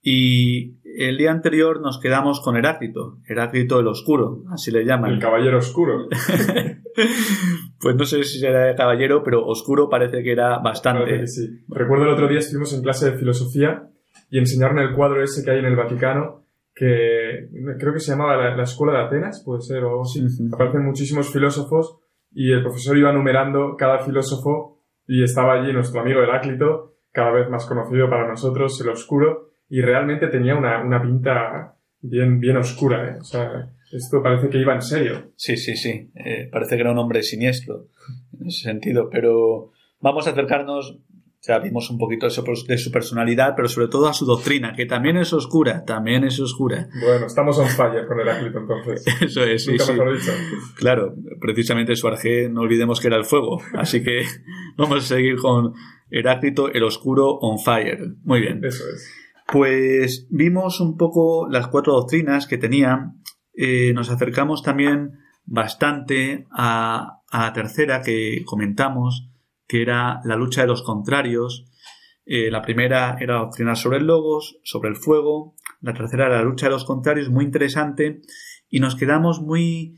Y el día anterior nos quedamos con Heráclito, Heráclito el Oscuro, así le llaman. El Caballero Oscuro. [LAUGHS] [LAUGHS] pues no sé si era de caballero, pero oscuro parece que era bastante. sí. Recuerdo el otro día estuvimos en clase de filosofía y enseñaron el cuadro ese que hay en el Vaticano, que creo que se llamaba la, Escuela de Atenas, puede ser, o sí. Aparecen muchísimos filósofos y el profesor iba numerando cada filósofo y estaba allí nuestro amigo Heráclito, cada vez más conocido para nosotros, el oscuro, y realmente tenía una, una pinta bien, bien oscura, ¿eh? O sea, esto parece que iba en serio. Sí, sí, sí. Eh, parece que era un hombre siniestro en ese sentido. Pero vamos a acercarnos, ya vimos un poquito de su, personalidad, pero sobre todo a su doctrina, que también es oscura, también es oscura. Bueno, estamos on fire con Heráclito entonces. [LAUGHS] Eso es, sí, sí. Claro, precisamente su arjé, no olvidemos que era el fuego. Así que [LAUGHS] vamos a seguir con Heráclito, el oscuro on fire. Muy bien. Eso es. Pues vimos un poco las cuatro doctrinas que tenía eh, nos acercamos también bastante a, la tercera que comentamos, que era la lucha de los contrarios. Eh, la primera era la doctrina sobre el logos, sobre el fuego. La tercera era la lucha de los contrarios, muy interesante. Y nos quedamos muy,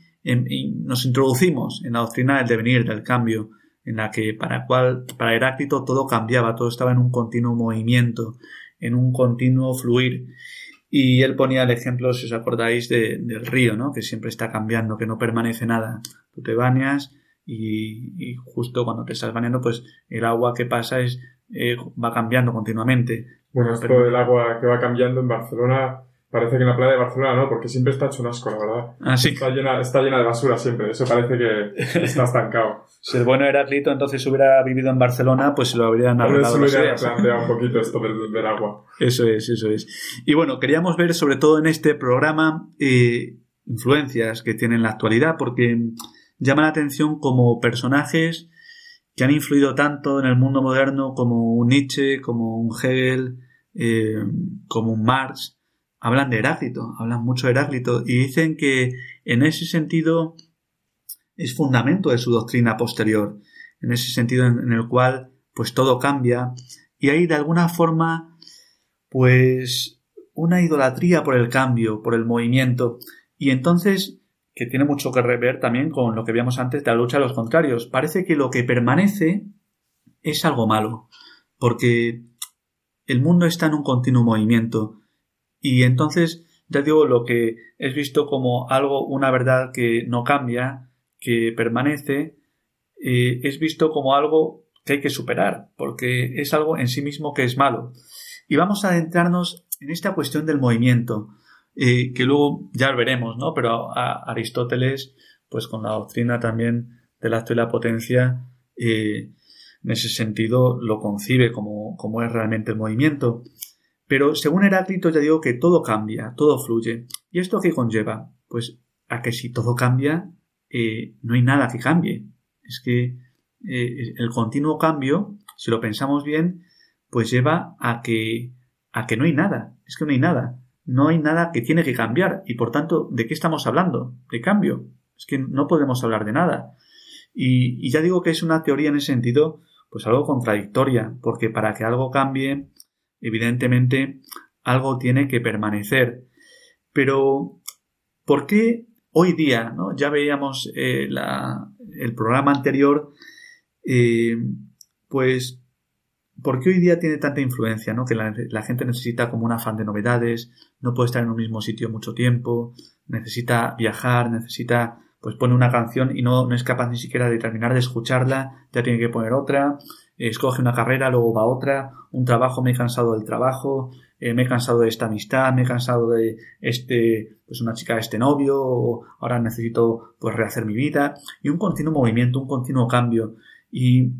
nos introducimos en la doctrina del devenir, del cambio, en la que para, cual, para Heráclito todo cambiaba, todo estaba en un continuo movimiento, en un continuo fluir. Y él ponía el ejemplo, si os acordáis, del río, ¿no? Que siempre está cambiando, que no permanece nada. Tú te bañas y, justo cuando te estás bañando, pues el agua que pasa es eh, va cambiando continuamente. Bueno, esto del agua que va cambiando en Barcelona Parece que en la playa de Barcelona no, porque siempre está hecho un asco, la verdad. Ah, sí. Está llena, está llena de basura siempre. Eso parece que [LAUGHS] está estancado. si el bueno Heráclito entonces hubiera vivido en Barcelona, pues se lo habrían arreglado. Eso hubiera planteado un [LAUGHS] poquito esto del, agua. Eso es, eso es. Y bueno, queríamos ver sobre todo en este programa eh, influencias que tiene en la actualidad, porque llama la atención como personajes que han influido tanto en el mundo moderno como un Nietzsche, como un Hegel, eh, como un Marx, hablan de Heráclito, hablan mucho de Heráclito y dicen que en ese sentido es fundamento de su doctrina posterior, en ese sentido en, el cual pues todo cambia y hay de alguna forma pues una idolatría por el cambio, por el movimiento y entonces que tiene mucho que ver también con lo que veíamos antes de la lucha de los contrarios. Parece que lo que permanece es algo malo, porque el mundo está en un continuo movimiento, y entonces, ya digo, lo que es visto como algo, una verdad que no cambia, que permanece, eh, es visto como algo que hay que superar, porque es algo en sí mismo que es malo. Y vamos a adentrarnos en esta cuestión del movimiento, eh, que luego ya veremos, ¿no? Pero Aristóteles, pues con la doctrina también del acto y la potencia, eh, en ese sentido lo concibe como, como es realmente el movimiento. Pero según Heráclito ya digo que todo cambia, todo fluye. ¿Y esto qué conlleva? Pues a que si todo cambia, eh, no hay nada que cambie. Es que eh, el continuo cambio, si lo pensamos bien, pues lleva a que, a que no hay nada. Es que no hay nada. No hay nada que tiene que cambiar. Y por tanto, ¿de qué estamos hablando? De cambio. Es que no podemos hablar de nada. Y, y ya digo que es una teoría en ese sentido, pues algo contradictoria, porque para que algo cambie, Evidentemente, algo tiene que permanecer. Pero, ¿por qué hoy día, ¿no? ya veíamos eh, el programa anterior, eh, pues, ¿por qué hoy día tiene tanta influencia? ¿no? Que la, gente necesita como un afán de novedades, no puede estar en un mismo sitio mucho tiempo, necesita viajar, necesita, pues pone una canción y no, no es capaz ni siquiera de terminar de escucharla, ya tiene que poner otra, escoge una carrera, luego va otra, un trabajo, me he cansado del trabajo, eh, me he cansado de esta amistad, me he cansado de este, pues una chica este novio, ahora necesito pues rehacer mi vida, y un continuo movimiento, un continuo cambio. Y,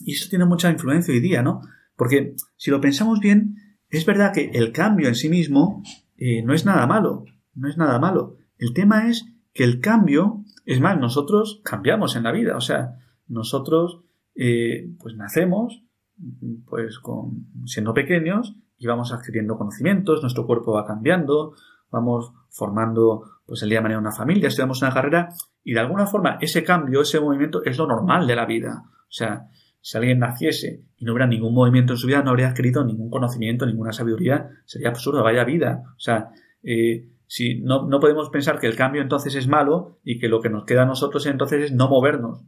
y eso tiene mucha influencia hoy día, ¿no? Porque si lo pensamos bien, es verdad que el cambio en sí mismo eh, no es nada malo, no es nada malo. El tema es que el cambio, es más, nosotros cambiamos en la vida, o sea, nosotros eh, pues nacemos, pues siendo pequeños y vamos adquiriendo conocimientos, nuestro cuerpo va cambiando, vamos formando pues el día de mañana una familia, estudiamos una carrera y de alguna forma ese cambio, ese movimiento es lo normal de la vida. O sea, si alguien naciese y no hubiera ningún movimiento en su vida, no habría adquirido ningún conocimiento, ninguna sabiduría, sería absurdo, vaya vida. O sea, eh, si no, no podemos pensar que el cambio entonces es malo y que lo que nos queda a nosotros entonces es no movernos.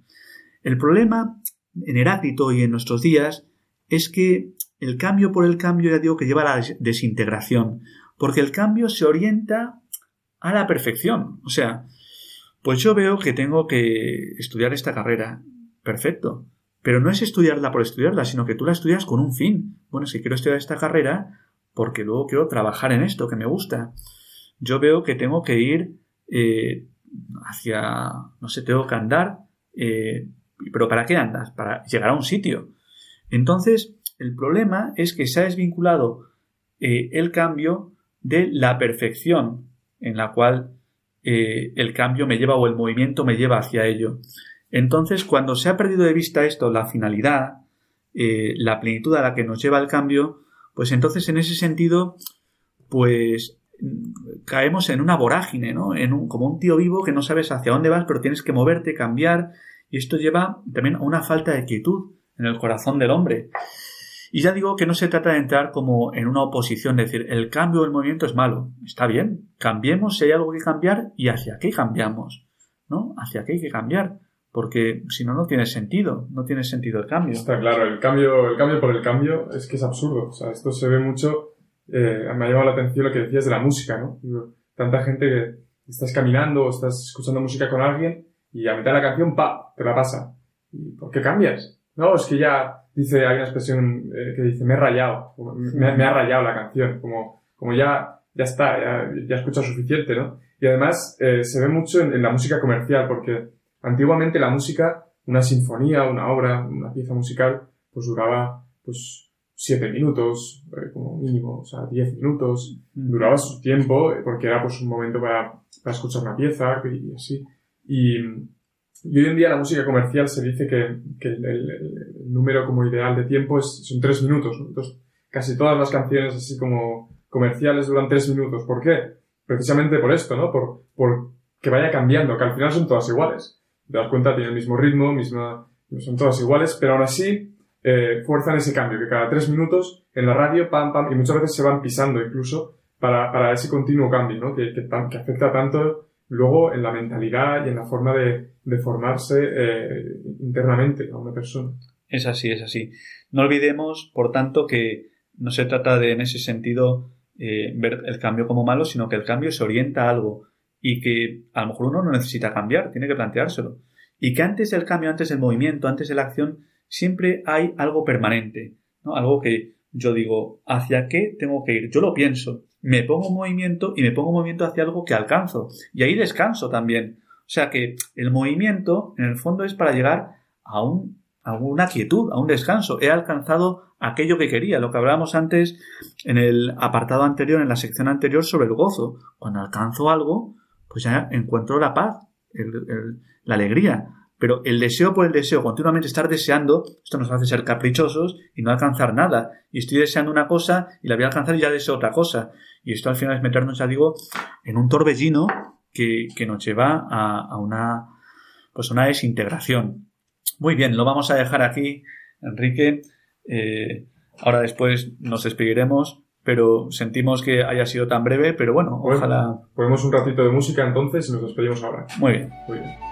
El problema en Heráclito y en nuestros días es que el cambio por el cambio ya digo que lleva a la desintegración, porque el cambio se orienta a la perfección. O sea, pues yo veo que tengo que estudiar esta carrera. Perfecto. Pero no es estudiarla por estudiarla, sino que tú la estudias con un fin. Bueno, si quiero estudiar esta carrera, porque luego quiero trabajar en esto que me gusta. Yo veo que tengo que ir eh, hacia, no sé, tengo que andar, eh, pero ¿para qué andas? Para llegar a un sitio. Entonces, el problema es que se ha desvinculado eh, el cambio de la perfección en la cual el cambio me lleva o el movimiento me lleva hacia ello. Entonces, cuando se ha perdido de vista esto, la finalidad, la plenitud a la que nos lleva el cambio, pues entonces en ese sentido, pues caemos en una vorágine, ¿no? En un, como un tío vivo que no sabes hacia dónde vas, pero tienes que moverte, cambiar, y esto lleva también a una falta de quietud en el corazón del hombre. Y ya digo que no se trata de entrar como en una oposición, es decir, el cambio del movimiento es malo. Está bien, cambiemos si hay algo que cambiar y hacia qué cambiamos, ¿no? Hacia qué hay que cambiar, porque si no, no tiene sentido, no tiene sentido el cambio. Está claro, el cambio, el cambio por el cambio es que es absurdo. O sea, esto se ve mucho eh, me ha llamado la atención lo que decías de la música, ¿no? Tanta gente que estás caminando o estás escuchando música con alguien y a mitad de la canción, pa, te la pasa. ¿Y por qué cambias? No, es que ya, dice, hay una expresión eh, que dice, me he rayado, me, ha rayado la canción, como, como ya, ya está, ya, ya he escuchado suficiente, ¿no? Y además eh, se ve mucho en, en, la música comercial, porque antiguamente la música, una sinfonía, una obra, una pieza musical, pues duraba, pues, siete minutos, eh, como mínimo, o sea, diez minutos. Duraba su tiempo, eh, porque era pues un momento para, para escuchar una pieza y así. Y, y, hoy en día la música comercial se dice que, que el, el, número como ideal de tiempo es, son tres minutos. Entonces, casi todas las canciones así como comerciales duran tres minutos. ¿Por qué? Precisamente por esto, ¿no? Por, por que vaya cambiando, que al final son todas iguales. Te das cuenta, tienen el mismo ritmo, misma, son todas iguales, pero aún así eh, fuerzan ese cambio, que cada tres minutos en la radio, pam, pam, y muchas veces se van pisando incluso para, para ese continuo cambio, ¿no? Que, que, que, afecta tanto luego en la mentalidad y en la forma de, formarse eh, internamente a una persona. Es así, es así. No olvidemos, por tanto, que no se trata de, en ese sentido, eh, ver el cambio como malo, sino que el cambio se orienta a algo y que a lo mejor uno no necesita cambiar, tiene que planteárselo. Y que antes del cambio, antes del movimiento, antes de la acción, siempre hay algo permanente, ¿no? Algo que yo digo, ¿hacia qué tengo que ir? Yo lo pienso, me pongo en movimiento y me pongo en movimiento hacia algo que alcanzo. Y ahí descanso también. O sea que el movimiento, en el fondo, es para llegar a, un, a una quietud, a un descanso. He alcanzado aquello que quería, lo que hablábamos antes en el apartado anterior, en la sección anterior sobre el gozo. Cuando alcanzo algo, pues ya encuentro la paz, la alegría. Pero el deseo por el deseo, continuamente estar deseando, esto nos hace ser caprichosos y no alcanzar nada. Y estoy deseando una cosa y la voy a alcanzar y ya deseo otra cosa. Y esto al final es meternos, ya digo, en un torbellino que, que nos lleva a, a, una, pues una desintegración. Muy bien, lo vamos a dejar aquí, Enrique. Eh, ahora después nos despediremos, pero sentimos que haya sido tan breve, pero bueno, ojalá. Ponemos un ratito de música entonces y nos despedimos ahora. Muy bien. Muy bien.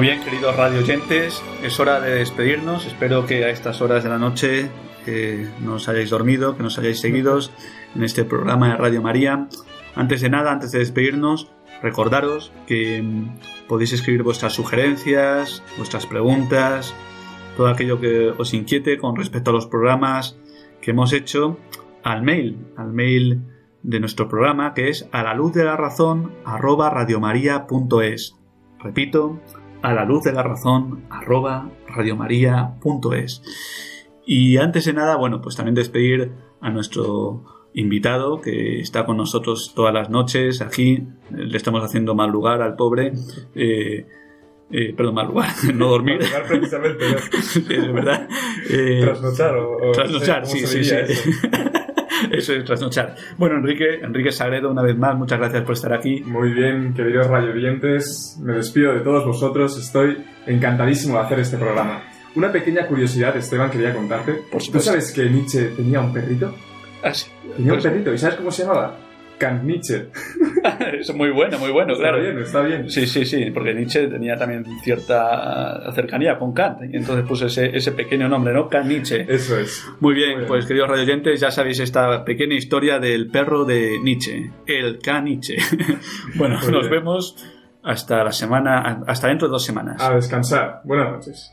Muy bien, queridos radio oyentes, es hora de despedirnos. Espero que a estas horas de la noche eh, no os hayáis dormido, que nos hayáis seguido. en este programa de Radio María. Antes de nada, antes de despedirnos, recordaros que mm, podéis escribir vuestras sugerencias, vuestras preguntas, todo aquello que os inquiete con respecto a los programas que hemos hecho al mail, al mail de nuestro programa que es a la luz de la razón arroba radiomaria.es. Repito, a la luz de la razón arroba radiomaria.es. Y antes de nada, bueno, pues también despedir a nuestro invitado que está con nosotros todas las noches aquí. Le estamos haciendo mal lugar al pobre. Eh, eh, perdón, mal lugar, [LAUGHS] no dormir. Mal lugar precisamente. [LAUGHS] verdad. Eh, trasnochar o, trasnochar, sí, sí, sí. [LAUGHS] [LAUGHS] Eso. es trasnochar. Bueno, Enrique, Enrique Sagredo, una vez más, muchas gracias por estar aquí. Muy bien, queridos radioyentes, me despido de todos vosotros, estoy encantadísimo de hacer este programa. Una pequeña curiosidad, Esteban, quería contarte. Por ¿Tú sabes que Nietzsche tenía un perrito? Ah, sí. Tenía Pues- un perrito, ¿y sabes cómo se llamaba? Kant Nietzsche. [LAUGHS] Eso muy bueno, muy bueno, Está claro. bien, está bien. Sí, sí, sí, porque Nietzsche tenía también cierta cercanía con Kant, y entonces puso ese, ese pequeño nombre, ¿no? Kant Nietzsche. Eso es. Muy bien, Muy bien. pues queridos radioyentes, ya sabéis esta pequeña historia del perro de Nietzsche, el K Nietzsche. [LAUGHS] bueno, Muy nos bien. vemos hasta la semana, hasta dentro de dos semanas. A descansar. Buenas noches.